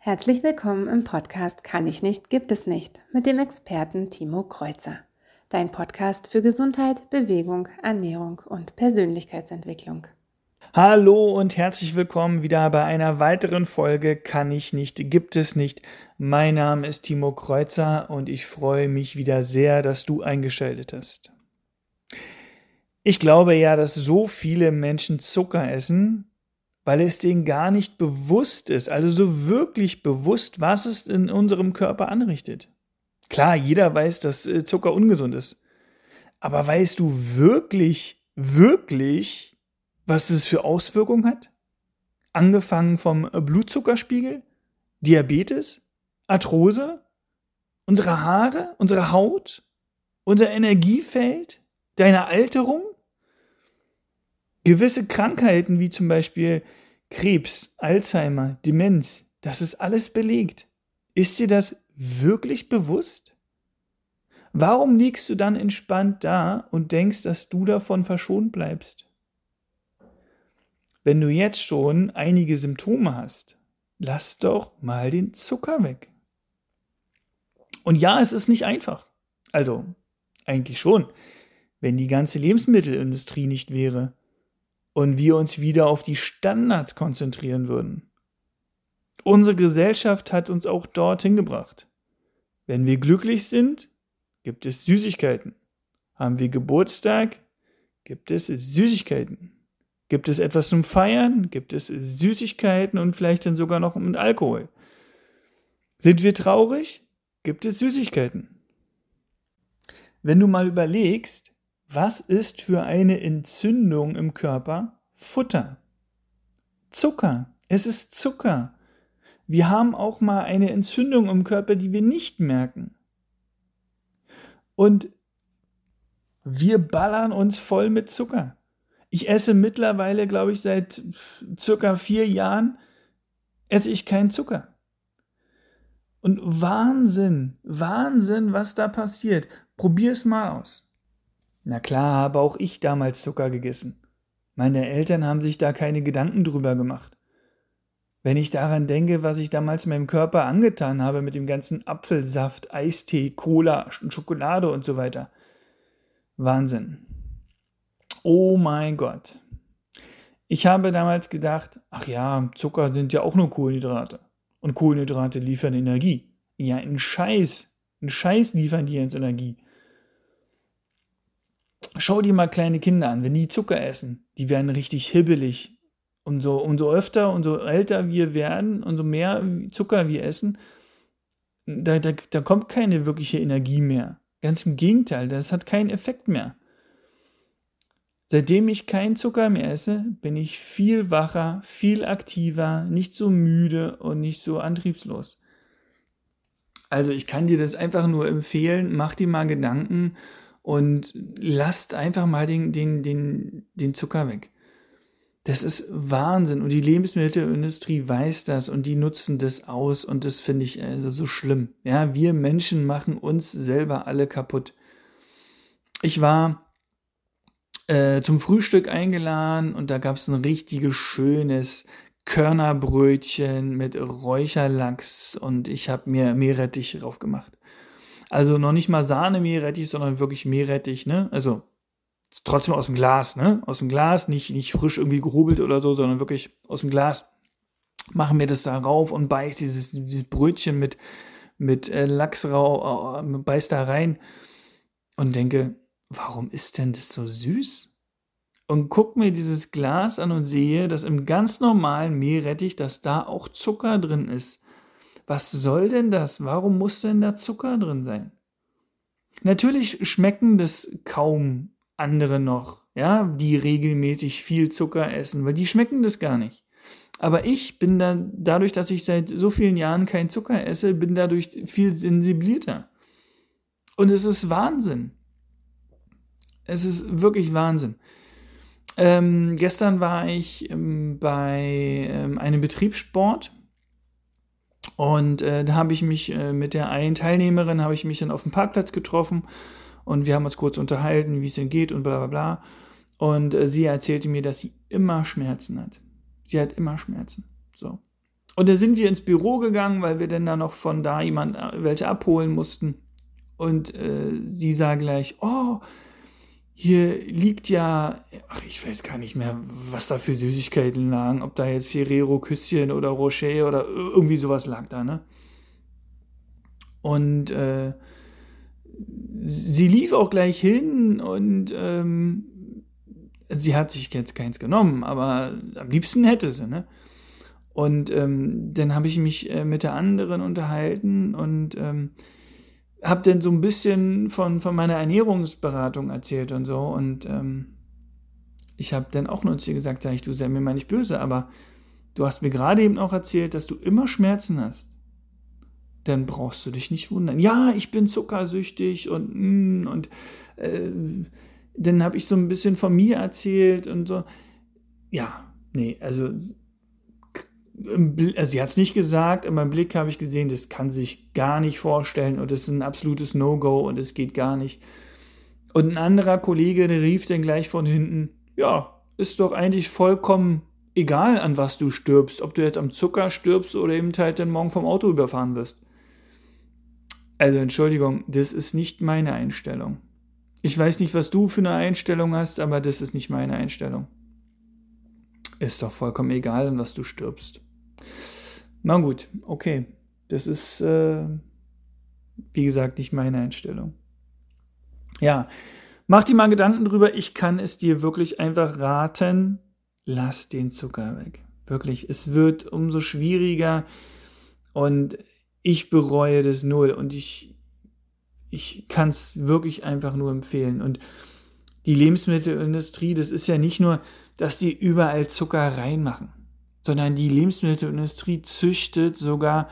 Herzlich willkommen im Podcast Kann ich nicht, gibt es nicht mit dem Experten Timo Kreuzer. Dein Podcast für Gesundheit, Bewegung, Ernährung und Persönlichkeitsentwicklung. Hallo und herzlich willkommen wieder bei einer weiteren Folge Kann ich nicht, gibt es nicht. Mein Name ist Timo Kreuzer und ich freue mich wieder sehr, dass du eingeschaltet hast. Ich glaube ja, dass so viele Menschen Zucker essen, weil es denen gar nicht bewusst ist, also so wirklich bewusst, was es in unserem Körper anrichtet. Klar, jeder weiß, dass äh, Zucker ungesund ist. Aber weißt du wirklich, wirklich, was es für Auswirkungen hat? Angefangen vom Blutzuckerspiegel, Diabetes, Arthrose, unsere Haare, unsere Haut, unser Energiefeld, deine Alterung, Gewisse Krankheiten wie zum Beispiel Krebs, Alzheimer, Demenz, das ist alles belegt. Ist dir das wirklich bewusst? Warum liegst du dann entspannt da und denkst, dass du davon verschont bleibst? Wenn du jetzt schon einige Symptome hast, lass doch mal den Zucker weg. Und ja, es ist nicht einfach. Also, eigentlich schon, wenn die ganze Lebensmittelindustrie nicht wäre und wir uns wieder auf die Standards konzentrieren würden. Unsere Gesellschaft hat uns auch dorthin gebracht. Wenn wir glücklich sind, gibt es Süßigkeiten. Haben wir Geburtstag, gibt es Süßigkeiten. Gibt es etwas zum Feiern, gibt es Süßigkeiten und vielleicht dann sogar noch mit Alkohol. Sind wir traurig, gibt es Süßigkeiten. Wenn du mal überlegst, was ist für eine Entzündung im Körper Futter? Zucker. Es ist Zucker. Wir haben auch mal eine Entzündung im Körper, die wir nicht merken. Und wir ballern uns voll mit Zucker. Ich esse mittlerweile, glaube ich, seit circa vier Jahren, esse ich keinen Zucker. Und Wahnsinn, Wahnsinn, was da passiert. Probier es mal aus. Na klar habe auch ich damals Zucker gegessen. Meine Eltern haben sich da keine Gedanken drüber gemacht. Wenn ich daran denke, was ich damals meinem Körper angetan habe mit dem ganzen Apfelsaft, Eistee, Cola, Schokolade und so weiter. Wahnsinn. Oh mein Gott. Ich habe damals gedacht, ach ja, Zucker sind ja auch nur Kohlenhydrate. Und Kohlenhydrate liefern Energie. Ja, ein Scheiß. Ein Scheiß liefern die uns Energie. Schau dir mal kleine Kinder an, wenn die Zucker essen, die werden richtig hibbelig. Umso, umso öfter, umso älter wir werden, umso mehr Zucker wir essen, da, da, da kommt keine wirkliche Energie mehr. Ganz im Gegenteil, das hat keinen Effekt mehr. Seitdem ich keinen Zucker mehr esse, bin ich viel wacher, viel aktiver, nicht so müde und nicht so antriebslos. Also ich kann dir das einfach nur empfehlen, mach dir mal Gedanken und lasst einfach mal den, den, den, den Zucker weg. Das ist Wahnsinn und die Lebensmittelindustrie weiß das und die nutzen das aus und das finde ich also so schlimm. Ja, wir Menschen machen uns selber alle kaputt. Ich war äh, zum Frühstück eingeladen und da gab es ein richtiges schönes Körnerbrötchen mit Räucherlachs und ich habe mir Meerrettich drauf gemacht. Also noch nicht mal Sahne-Meerrettich, sondern wirklich Meerrettich, ne? Also trotzdem aus dem Glas, ne? Aus dem Glas, nicht, nicht frisch irgendwie gehobelt oder so, sondern wirklich aus dem Glas. Machen wir das da rauf und beiß dieses, dieses Brötchen mit, mit äh, Lachsrau, äh, beiß da rein und denke, warum ist denn das so süß? Und guck mir dieses Glas an und sehe, dass im ganz normalen Meerrettich, dass da auch Zucker drin ist. Was soll denn das? Warum muss denn da Zucker drin sein? Natürlich schmecken das kaum andere noch, ja, die regelmäßig viel Zucker essen, weil die schmecken das gar nicht. Aber ich bin da, dadurch, dass ich seit so vielen Jahren keinen Zucker esse, bin dadurch viel sensibilierter. Und es ist Wahnsinn. Es ist wirklich Wahnsinn. Ähm, gestern war ich ähm, bei ähm, einem Betriebssport und äh, da habe ich mich äh, mit der einen Teilnehmerin, habe ich mich dann auf dem Parkplatz getroffen und wir haben uns kurz unterhalten, wie es denn geht und bla bla bla. Und äh, sie erzählte mir, dass sie immer Schmerzen hat. Sie hat immer Schmerzen. So. Und da sind wir ins Büro gegangen, weil wir dann da noch von da jemand äh, welche abholen mussten. Und äh, sie sah gleich, oh, hier liegt ja, ach, ich weiß gar nicht mehr, was da für Süßigkeiten lagen, ob da jetzt Ferrero Küsschen oder Rocher oder irgendwie sowas lag da, ne? Und äh, sie lief auch gleich hin und ähm, sie hat sich jetzt keins genommen, aber am liebsten hätte sie, ne? Und ähm, dann habe ich mich äh, mit der anderen unterhalten und ähm, habe dann so ein bisschen von, von meiner Ernährungsberatung erzählt und so. Und ähm, ich habe dann auch nur zu ihr gesagt, sag ich, du sei mir mal nicht böse, aber du hast mir gerade eben auch erzählt, dass du immer Schmerzen hast. Dann brauchst du dich nicht wundern. Ja, ich bin zuckersüchtig und mm, und äh, dann habe ich so ein bisschen von mir erzählt und so. Ja, nee, also also sie hat es nicht gesagt, in meinem Blick habe ich gesehen, das kann sich gar nicht vorstellen und das ist ein absolutes No-Go und es geht gar nicht. Und ein anderer Kollege, der rief dann gleich von hinten, ja, ist doch eigentlich vollkommen egal, an was du stirbst, ob du jetzt am Zucker stirbst oder eben halt dann morgen vom Auto überfahren wirst. Also Entschuldigung, das ist nicht meine Einstellung. Ich weiß nicht, was du für eine Einstellung hast, aber das ist nicht meine Einstellung. Ist doch vollkommen egal, an was du stirbst. Na gut, okay. Das ist, äh, wie gesagt, nicht meine Einstellung. Ja, mach dir mal Gedanken drüber. Ich kann es dir wirklich einfach raten. Lass den Zucker weg. Wirklich, es wird umso schwieriger und ich bereue das null und ich, ich kann es wirklich einfach nur empfehlen. Und die Lebensmittelindustrie, das ist ja nicht nur, dass die überall Zucker reinmachen sondern die Lebensmittelindustrie züchtet sogar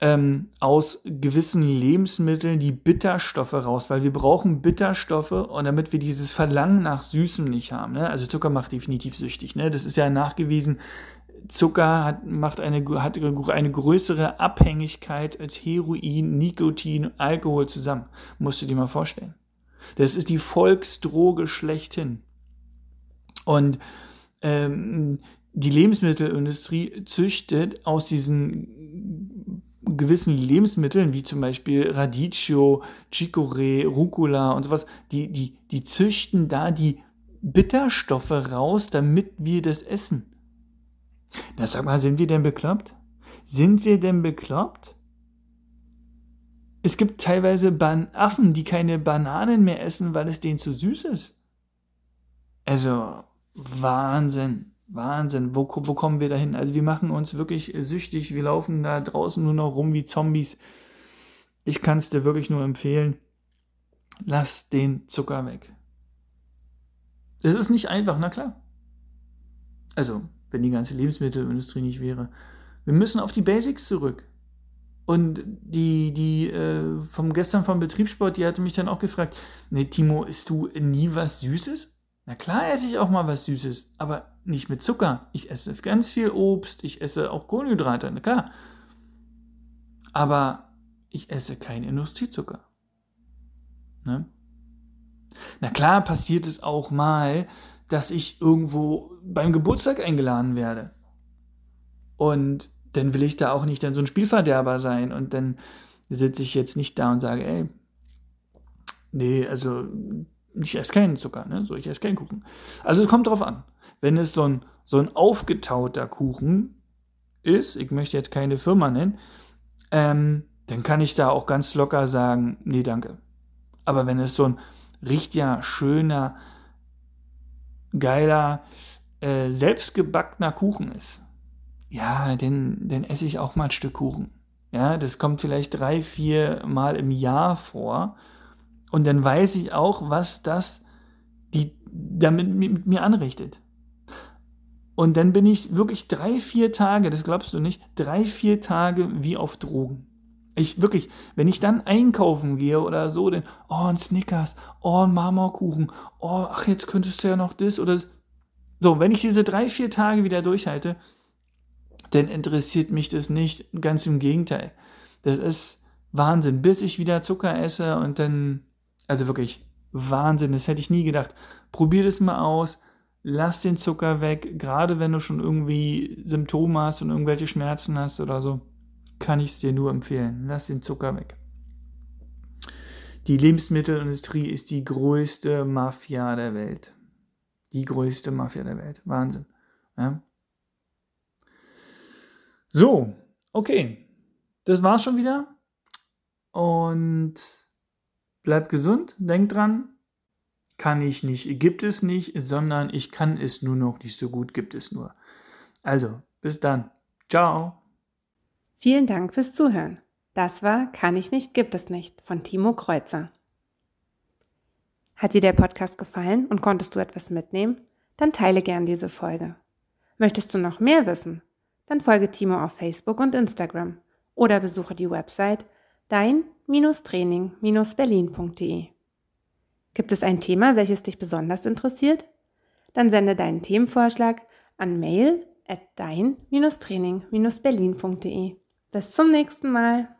ähm, aus gewissen Lebensmitteln die Bitterstoffe raus, weil wir brauchen Bitterstoffe und damit wir dieses Verlangen nach Süßem nicht haben. Ne? Also Zucker macht definitiv süchtig. Ne? Das ist ja nachgewiesen. Zucker hat, macht eine, hat eine größere Abhängigkeit als Heroin, Nikotin, Alkohol zusammen. Musst du dir mal vorstellen. Das ist die Volksdroge schlechthin. Und ähm, die Lebensmittelindustrie züchtet aus diesen gewissen Lebensmitteln, wie zum Beispiel Radicchio, Chicorée, Rucola und sowas, die, die, die züchten da die Bitterstoffe raus, damit wir das essen. Na sag mal, sind wir denn bekloppt? Sind wir denn bekloppt? Es gibt teilweise Ban Affen, die keine Bananen mehr essen, weil es denen zu süß ist. Also, Wahnsinn. Wahnsinn, wo, wo kommen wir dahin? Also wir machen uns wirklich süchtig, wir laufen da draußen nur noch rum wie Zombies. Ich kann es dir wirklich nur empfehlen, lass den Zucker weg. Es ist nicht einfach, na klar. Also, wenn die ganze Lebensmittelindustrie nicht wäre. Wir müssen auf die Basics zurück. Und die, die äh, vom gestern vom Betriebssport, die hatte mich dann auch gefragt, nee, Timo, isst du nie was Süßes? Na klar esse ich auch mal was Süßes, aber nicht mit Zucker. Ich esse ganz viel Obst, ich esse auch Kohlenhydrate, na klar. Aber ich esse keinen Industriezucker. Ne? Na klar passiert es auch mal, dass ich irgendwo beim Geburtstag eingeladen werde. Und dann will ich da auch nicht dann so ein Spielverderber sein und dann sitze ich jetzt nicht da und sage, ey, nee, also ich esse keinen Zucker, ne? So, ich esse keinen Kuchen. Also es kommt drauf an. Wenn es so ein, so ein aufgetauter Kuchen ist, ich möchte jetzt keine Firma nennen, ähm, dann kann ich da auch ganz locker sagen, nee, danke. Aber wenn es so ein richtiger, schöner, geiler, äh, selbstgebackener Kuchen ist, ja, dann, dann esse ich auch mal ein Stück Kuchen. Ja, das kommt vielleicht drei, vier Mal im Jahr vor. Und dann weiß ich auch, was das die, damit mit mir anrichtet. Und dann bin ich wirklich drei, vier Tage, das glaubst du nicht, drei, vier Tage wie auf Drogen. Ich wirklich, wenn ich dann einkaufen gehe oder so, dann, oh, ein Snickers, oh, ein Marmorkuchen, oh, ach, jetzt könntest du ja noch das oder das. So, wenn ich diese drei, vier Tage wieder durchhalte, dann interessiert mich das nicht. Ganz im Gegenteil. Das ist Wahnsinn, bis ich wieder Zucker esse und dann also wirklich Wahnsinn, das hätte ich nie gedacht. Probier das mal aus. lass den Zucker weg, gerade wenn du schon irgendwie Symptome hast und irgendwelche Schmerzen hast oder so, kann ich es dir nur empfehlen. Lass den Zucker weg. Die Lebensmittelindustrie ist die größte Mafia der Welt. Die größte Mafia der Welt. Wahnsinn. Ja? So, okay. Das war's schon wieder. Und bleibt gesund. Denkt dran, kann ich nicht, gibt es nicht, sondern ich kann es nur noch nicht so gut, gibt es nur. Also, bis dann. Ciao. Vielen Dank fürs Zuhören. Das war Kann ich nicht, gibt es nicht von Timo Kreuzer. Hat dir der Podcast gefallen und konntest du etwas mitnehmen? Dann teile gern diese Folge. Möchtest du noch mehr wissen? Dann folge Timo auf Facebook und Instagram oder besuche die Website dein-training-berlin.de. Gibt es ein Thema, welches dich besonders interessiert? Dann sende deinen Themenvorschlag an mail at dein-training-berlin.de. Bis zum nächsten Mal.